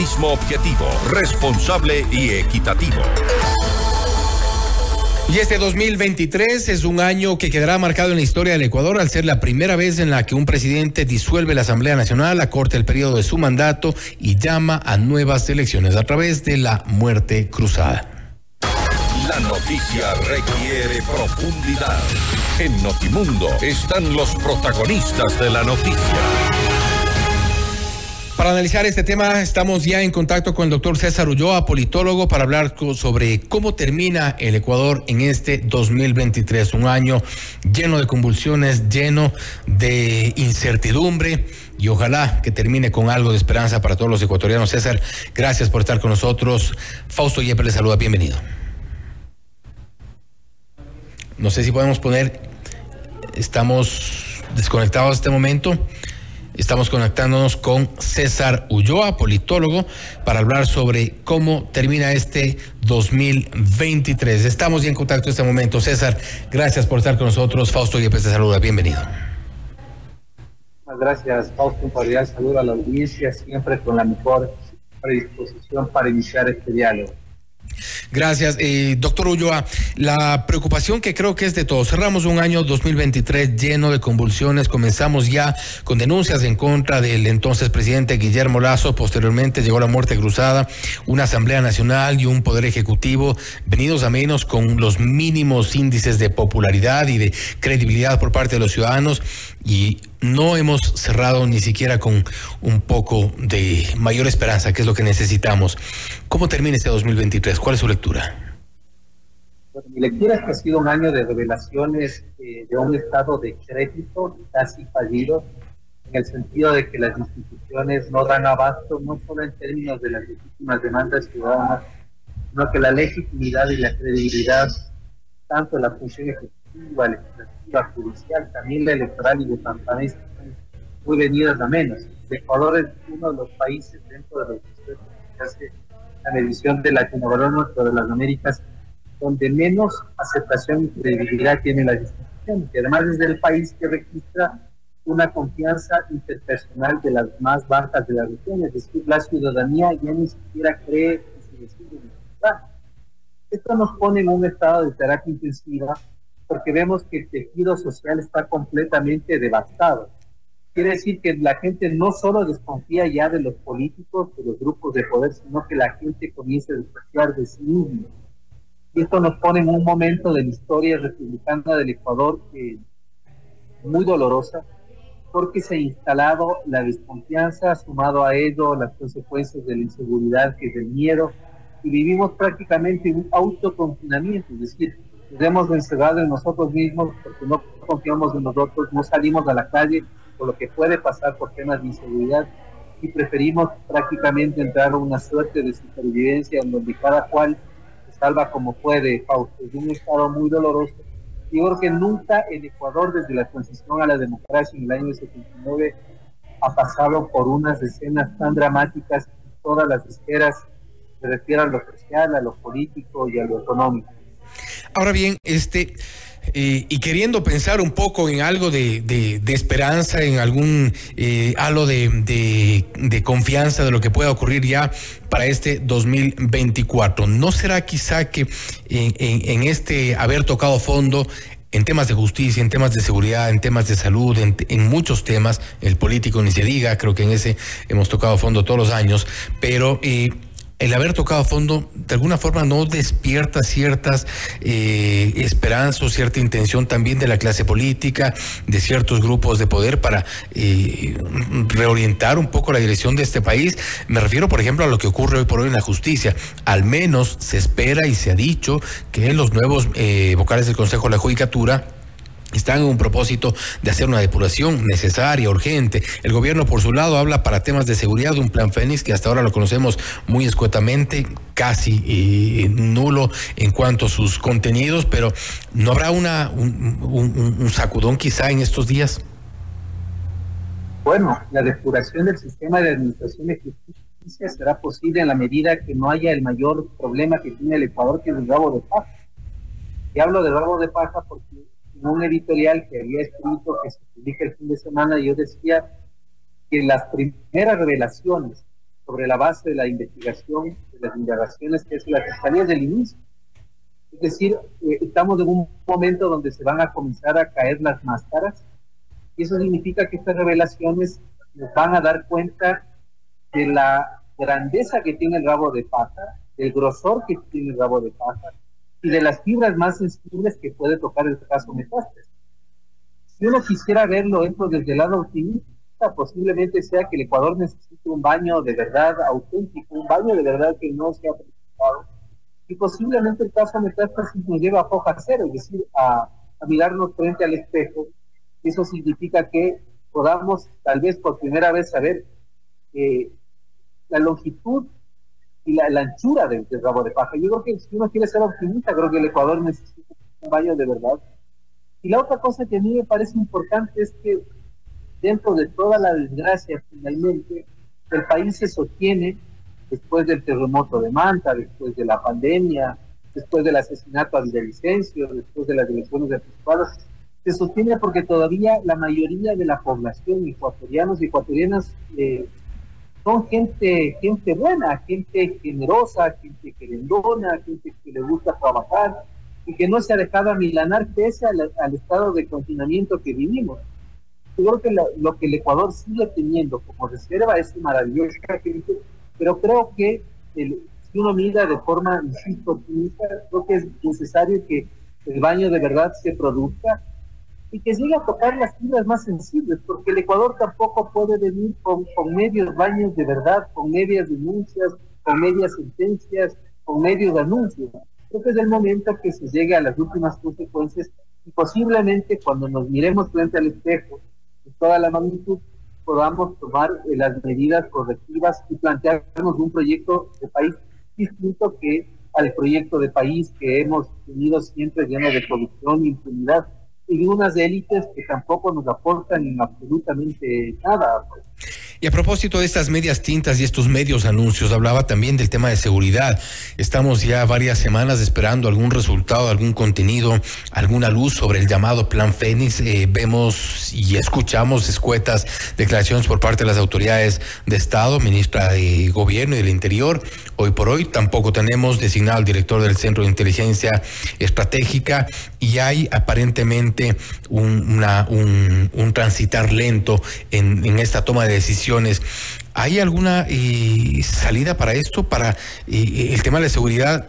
Mismo objetivo, responsable y equitativo. Y este 2023 es un año que quedará marcado en la historia del Ecuador al ser la primera vez en la que un presidente disuelve la Asamblea Nacional, acorta el periodo de su mandato y llama a nuevas elecciones a través de la muerte cruzada. La noticia requiere profundidad. En Notimundo están los protagonistas de la noticia. Para analizar este tema estamos ya en contacto con el doctor César Ulloa, politólogo, para hablar sobre cómo termina el Ecuador en este 2023, un año lleno de convulsiones, lleno de incertidumbre y ojalá que termine con algo de esperanza para todos los ecuatorianos. César, gracias por estar con nosotros. Fausto Yepes le saluda, bienvenido. No sé si podemos poner, estamos desconectados en este momento. Estamos conectándonos con César Ulloa, politólogo, para hablar sobre cómo termina este 2023. Estamos en contacto en este momento. César, gracias por estar con nosotros. Fausto Yepes te saluda. Bienvenido. Muchas gracias, Fausto. Cordial saludo a la audiencia, siempre con la mejor predisposición para iniciar este diálogo. Gracias, eh, doctor Ulloa. La preocupación que creo que es de todos. Cerramos un año 2023 lleno de convulsiones. Comenzamos ya con denuncias en contra del entonces presidente Guillermo Lazo. Posteriormente llegó la muerte cruzada, una Asamblea Nacional y un Poder Ejecutivo venidos a menos con los mínimos índices de popularidad y de credibilidad por parte de los ciudadanos. Y no hemos cerrado ni siquiera con un poco de mayor esperanza, que es lo que necesitamos. ¿Cómo termina este 2023? ¿Cuál es su lectura? mi lectura es que ha sido un año de revelaciones eh, de un estado de crédito casi fallido, en el sentido de que las instituciones no dan abasto, no solo en términos de las legítimas demandas ciudadanas, sino que la legitimidad y la credibilidad, tanto de la función ejecutiva, legislativa, judicial, también la electoral y de están muy venidas a menos. Ecuador es uno de los países dentro de los que hace la medición de Latinoamérica, de las Américas, donde menos aceptación y credibilidad tiene la institución, que además es el país que registra una confianza interpersonal de las más bajas de la región, es decir, la ciudadanía ya ni siquiera cree que se decide Esto nos pone en un estado de terapia intensiva porque vemos que el tejido social está completamente devastado. Quiere decir que la gente no solo desconfía ya de los políticos, de los grupos de poder, sino que la gente comienza a desconfiar de sí mismo. Y esto nos pone en un momento de la historia republicana del Ecuador muy dolorosa, porque se ha instalado la desconfianza, sumado a ello las consecuencias de la inseguridad, que es el miedo, y vivimos prácticamente un autoconfinamiento, es decir, nos hemos encerrado en nosotros mismos porque no confiamos en nosotros, no salimos a la calle por lo que puede pasar por temas de inseguridad y preferimos prácticamente entrar a una suerte de supervivencia en donde cada cual se salva como puede, Fausto. Es un estado muy doloroso. Y creo que nunca el Ecuador, desde la transición a la democracia en el año 79, ha pasado por unas escenas tan dramáticas en todas las esferas, se refiere a lo social, a lo político y a lo económico. Ahora bien, este eh, y queriendo pensar un poco en algo de, de, esperanza, en algún eh, halo de, de, confianza de lo que pueda ocurrir ya para este 2024. ¿No será quizá que en, este haber tocado fondo en temas de justicia, en temas de seguridad, en temas de salud, en, en, muchos temas, el político ni se diga, creo que en ese hemos tocado fondo todos los años, pero eh, el haber tocado a fondo de alguna forma no despierta ciertas eh, esperanzas o cierta intención también de la clase política, de ciertos grupos de poder para eh, reorientar un poco la dirección de este país. Me refiero, por ejemplo, a lo que ocurre hoy por hoy en la justicia. Al menos se espera y se ha dicho que los nuevos eh, vocales del Consejo de la Judicatura están en un propósito de hacer una depuración necesaria, urgente. El gobierno, por su lado, habla para temas de seguridad de un plan Fénix que hasta ahora lo conocemos muy escuetamente, casi eh, nulo en cuanto a sus contenidos, pero ¿no habrá una, un, sacudón quizá en estos días? Bueno, la depuración del sistema de administración de justicia será posible en la medida que no haya el mayor problema que tiene el Ecuador, que es el rabo de paja. Y hablo de rabo de paja porque un editorial que había escrito que se publica el fin de semana, yo decía que las primeras revelaciones sobre la base de la investigación, de las indagaciones que es la Fiscalía del inicio. Es decir, eh, estamos en un momento donde se van a comenzar a caer las máscaras y eso significa que estas revelaciones nos van a dar cuenta de la grandeza que tiene el rabo de paja, del grosor que tiene el rabo de paja y de las fibras más sensibles que puede tocar el caso metástasis. Si uno quisiera verlo esto desde el lado optimista, posiblemente sea que el Ecuador necesite un baño de verdad auténtico, un baño de verdad que no sea presentado. Y posiblemente el caso metástasis nos lleva a foja cero, es decir, a, mirarnos frente al espejo. Eso significa que podamos tal vez por primera vez saber eh, la longitud y la, anchura del, rabo de paja. Yo creo que si uno quiere ser optimista, creo que el Ecuador necesita un baño de verdad. Y la otra cosa que a mí me parece importante es que dentro de toda la desgracia, finalmente, el país se sostiene después del terremoto de Manta, después de la pandemia, después del asesinato a Villavicencio, después de las elecciones anticipadas, se sostiene porque todavía la mayoría de la población, ecuatorianos y ecuatorianas, eh, son gente, gente buena, gente generosa, gente querendona, gente que le gusta trabajar y que no se ha dejado amilanar pese al, al estado de confinamiento que vivimos. Yo creo que lo, que el Ecuador sigue teniendo como reserva es maravillosa pero creo que el, si uno mira de forma, insisto, creo que es necesario que el baño de verdad se produzca y que llegue a tocar las fibras más sensibles, porque el Ecuador tampoco puede venir con, con medios baños de verdad, con medias denuncias, con medias sentencias, con medios anuncios. Creo que es el momento que se llegue a las últimas consecuencias y posiblemente cuando nos miremos frente al espejo toda la magnitud, podamos tomar eh, las medidas correctivas y plantearnos un proyecto de país distinto que al proyecto de país que hemos tenido siempre lleno de corrupción, impunidad y unas élites que tampoco nos aportan en absolutamente nada. Y a propósito de estas medias tintas y estos medios anuncios, hablaba también del tema de seguridad. Estamos ya varias semanas esperando algún resultado, algún contenido, alguna luz sobre el llamado Plan Fénix. Eh, vemos y escuchamos escuetas declaraciones por parte de las autoridades de Estado, ministra de Gobierno y del Interior. Hoy por hoy tampoco tenemos designado al director del Centro de Inteligencia Estratégica y hay aparentemente un, un, un transitar lento en, en esta toma de decisiones ¿Hay alguna eh, salida para esto, para eh, el tema de la seguridad?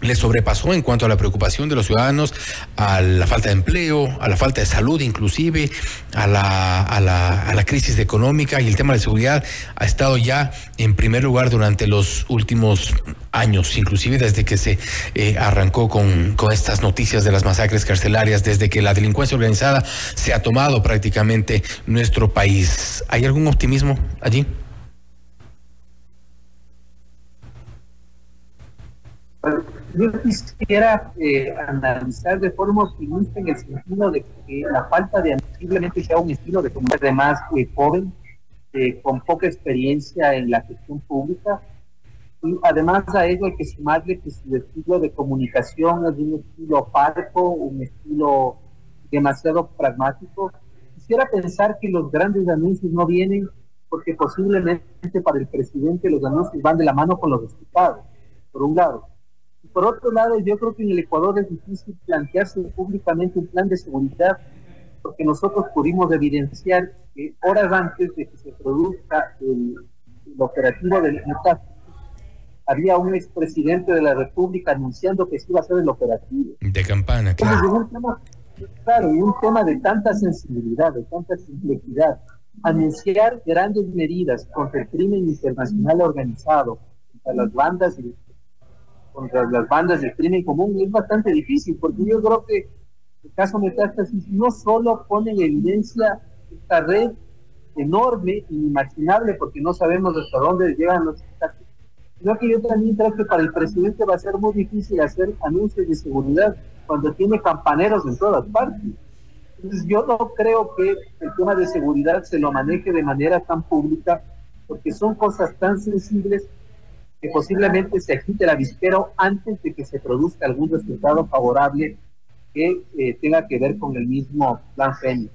Le sobrepasó en cuanto a la preocupación de los ciudadanos, a la falta de empleo, a la falta de salud inclusive, a la, a la, a la crisis económica y el tema de seguridad ha estado ya en primer lugar durante los últimos años, inclusive desde que se eh, arrancó con, con estas noticias de las masacres carcelarias, desde que la delincuencia organizada se ha tomado prácticamente nuestro país. ¿Hay algún optimismo allí? Yo quisiera eh, analizar de forma optimista en el sentido de que la falta de simplemente sea un estilo de comunidad además eh, joven, eh, con poca experiencia en la gestión pública. Y además a ello hay que sumarle que su estilo de comunicación es un estilo parco, un estilo demasiado pragmático. Quisiera pensar que los grandes anuncios no vienen porque posiblemente para el presidente los anuncios van de la mano con los resultados, por un lado por otro lado, yo creo que en el Ecuador es difícil plantearse públicamente un plan de seguridad, porque nosotros pudimos evidenciar que horas antes de que se produzca el, operativo del metástasis, había un expresidente de la República anunciando que se iba a hacer el operativo. De campana, claro. un tema, claro, y un tema de tanta sensibilidad, de tanta complejidad, anunciar grandes medidas contra el crimen internacional organizado, contra las bandas y contra las bandas de crimen común es bastante difícil, porque yo creo que el caso Metástasis no solo pone en evidencia esta red enorme, inimaginable, porque no sabemos hasta dónde llegan los ataques, sino que yo también creo que para el presidente va a ser muy difícil hacer anuncios de seguridad cuando tiene campaneros en todas partes. Entonces yo no creo que el tema de seguridad se lo maneje de manera tan pública, porque son cosas tan sensibles que posiblemente se agite el avispero antes de que se produzca algún resultado favorable que eh, tenga que ver con el mismo plan FENI.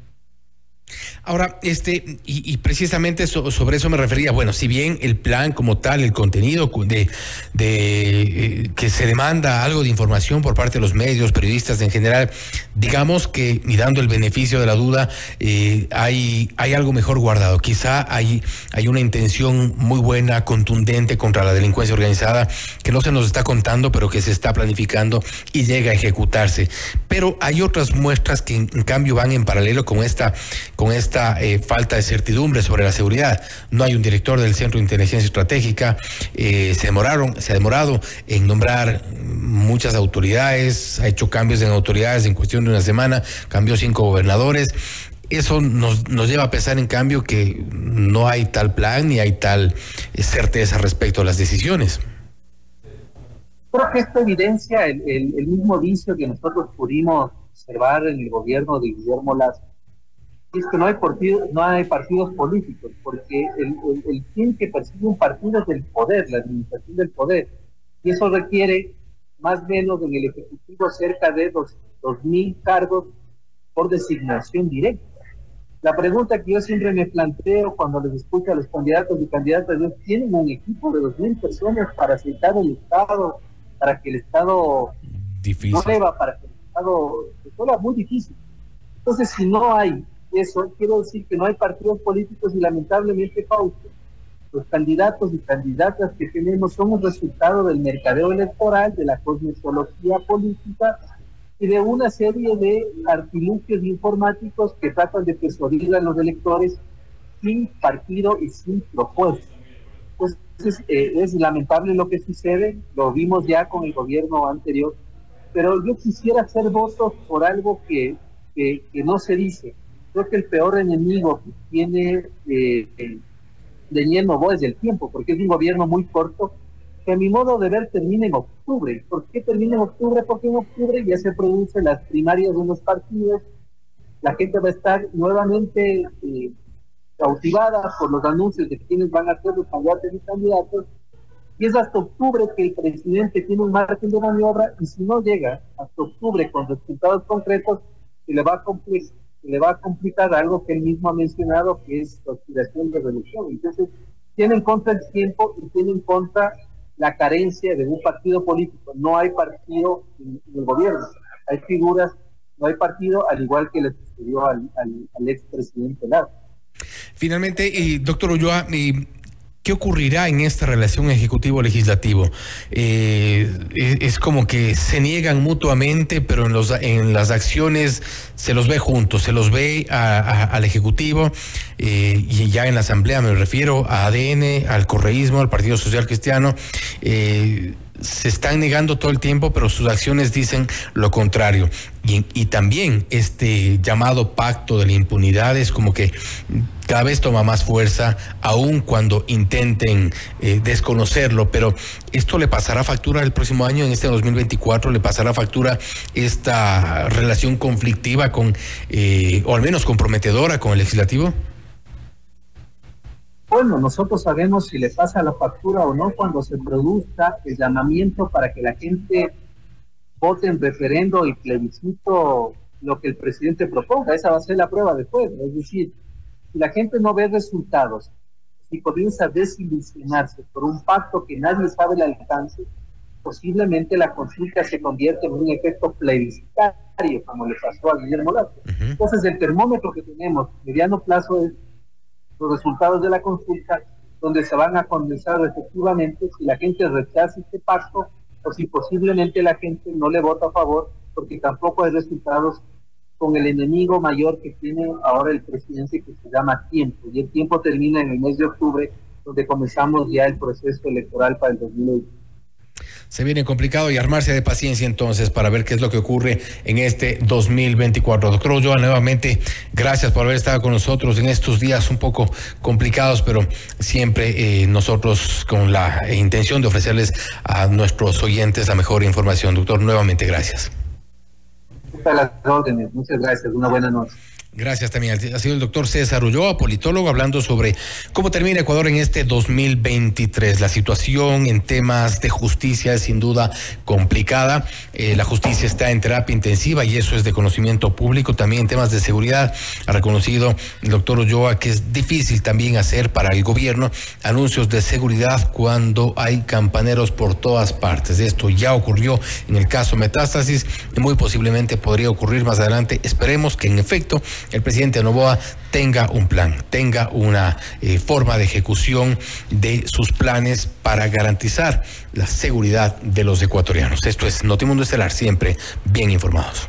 Ahora, este, y, precisamente sobre eso me refería. Bueno, si bien el plan como tal, el contenido de, de eh, que se demanda algo de información por parte de los medios, periodistas en general, digamos que, y dando el beneficio de la duda, eh, hay, hay algo mejor guardado. Quizá hay, hay una intención muy buena, contundente contra la delincuencia organizada, que no se nos está contando, pero que se está planificando y llega a ejecutarse. Pero hay otras muestras que en, cambio van en paralelo con esta, con esta esta eh, falta de certidumbre sobre la seguridad. No hay un director del Centro de Inteligencia Estratégica. Eh, se demoraron, se ha demorado en nombrar muchas autoridades. Ha hecho cambios en autoridades en cuestión de una semana. Cambió cinco gobernadores. Eso nos, nos lleva a pensar, en cambio, que no hay tal plan ni hay tal eh, certeza respecto a las decisiones. Creo que esto evidencia el, el mismo vicio que nosotros pudimos observar en el gobierno de Guillermo Lazo es que no hay, partido, no hay partidos políticos, porque el, el, fin que persigue un partido es el poder, la administración del poder. Y eso requiere más o menos en el Ejecutivo cerca de dos, mil cargos por designación directa. La pregunta que yo siempre me planteo cuando les escucho a los candidatos y candidatas es, ¿tienen un equipo de dos mil personas para aceitar el Estado, para que el Estado difícil. no para que el Estado... Es muy difícil. Entonces, si no hay eso quiero decir que no hay partidos políticos y lamentablemente, Fausto, los candidatos y candidatas que tenemos un resultado del mercadeo electoral, de la cosmetología política y de una serie de artilugios informáticos que tratan de persuadir a los electores sin partido y sin propuesta. Pues eh, es lamentable lo que sucede, lo vimos ya con el gobierno anterior, pero yo quisiera hacer votos por algo que, que, que no se dice creo que el peor enemigo que tiene eh, Daniel Novoa es el tiempo, porque es un gobierno muy corto, que a mi modo de ver termina en octubre. ¿Por qué termina en octubre? Porque en octubre ya se producen las primarias de los partidos, la gente va a estar nuevamente eh, cautivada por los anuncios de quienes van a ser los candidatos y candidatos, y es hasta octubre que el presidente tiene un margen de maniobra, y si no llega hasta octubre con resultados concretos, se le va a cumplir le va a complicar algo que él mismo ha mencionado, que es la aspiración de revolución. Entonces, tiene en contra el tiempo y tiene en contra la carencia de un partido político. No hay partido en, el gobierno, hay figuras, no hay partido, al igual que le sucedió al, al, expresidente Lazo. Finalmente, eh, doctor Ulloa, eh, ¿Qué ocurrirá en esta relación ejecutivo-legislativo? Eh, es, como que se niegan mutuamente, pero en, los, en las acciones se los ve juntos, se los ve al Ejecutivo eh, y ya en la Asamblea me refiero a ADN, al correísmo, al Partido Social Cristiano. Eh, se están negando todo el tiempo, pero sus acciones dicen lo contrario. Y, también este llamado pacto de la impunidad es como que cada vez toma más fuerza, aun cuando intenten eh, desconocerlo, pero esto le pasará factura el próximo año, en este 2024, le pasará factura esta relación conflictiva con, eh, o al menos comprometedora con el legislativo. Bueno, nosotros sabemos si le pasa la factura o no cuando se produzca el llamamiento para que la gente vote en referendo y plebiscito lo que el presidente proponga. Esa va a ser la prueba después. Es decir, si la gente no ve resultados, si comienza a desilusionarse por un pacto que nadie sabe el alcance, posiblemente la consulta se convierte en un efecto plebiscitario, como le pasó a Guillermo Lazo. Entonces, el termómetro que tenemos mediano plazo es los resultados de la consulta, donde se van a condensar efectivamente si la gente rechaza este pacto o si posiblemente la gente no le vota a favor, porque tampoco hay resultados con el enemigo mayor que tiene ahora el presidente que se llama tiempo. Y el tiempo termina en el mes de octubre, donde comenzamos ya el proceso electoral para el 2020 se viene complicado y armarse de paciencia entonces para ver qué es lo que ocurre en este 2024. Doctor Ulloa, nuevamente, gracias por haber estado con nosotros en estos días un poco complicados, pero siempre eh, nosotros con la intención de ofrecerles a nuestros oyentes la mejor información. Doctor, nuevamente, gracias. las órdenes. Muchas gracias. Una buena noche. Gracias también. Ha sido el doctor César Ulloa, politólogo, hablando sobre cómo termina Ecuador en este 2023. La situación en temas de justicia es sin duda complicada. Eh, la justicia está en terapia intensiva y eso es de conocimiento público. También en temas de seguridad ha reconocido el doctor Ulloa que es difícil también hacer para el gobierno anuncios de seguridad cuando hay campaneros por todas partes. Esto ya ocurrió en el caso Metástasis y muy posiblemente podría ocurrir más adelante. Esperemos que en efecto el presidente Novoa tenga un plan, tenga una eh, forma de ejecución de sus planes para garantizar la seguridad de los ecuatorianos. Esto es Notimundo Estelar, siempre bien informados.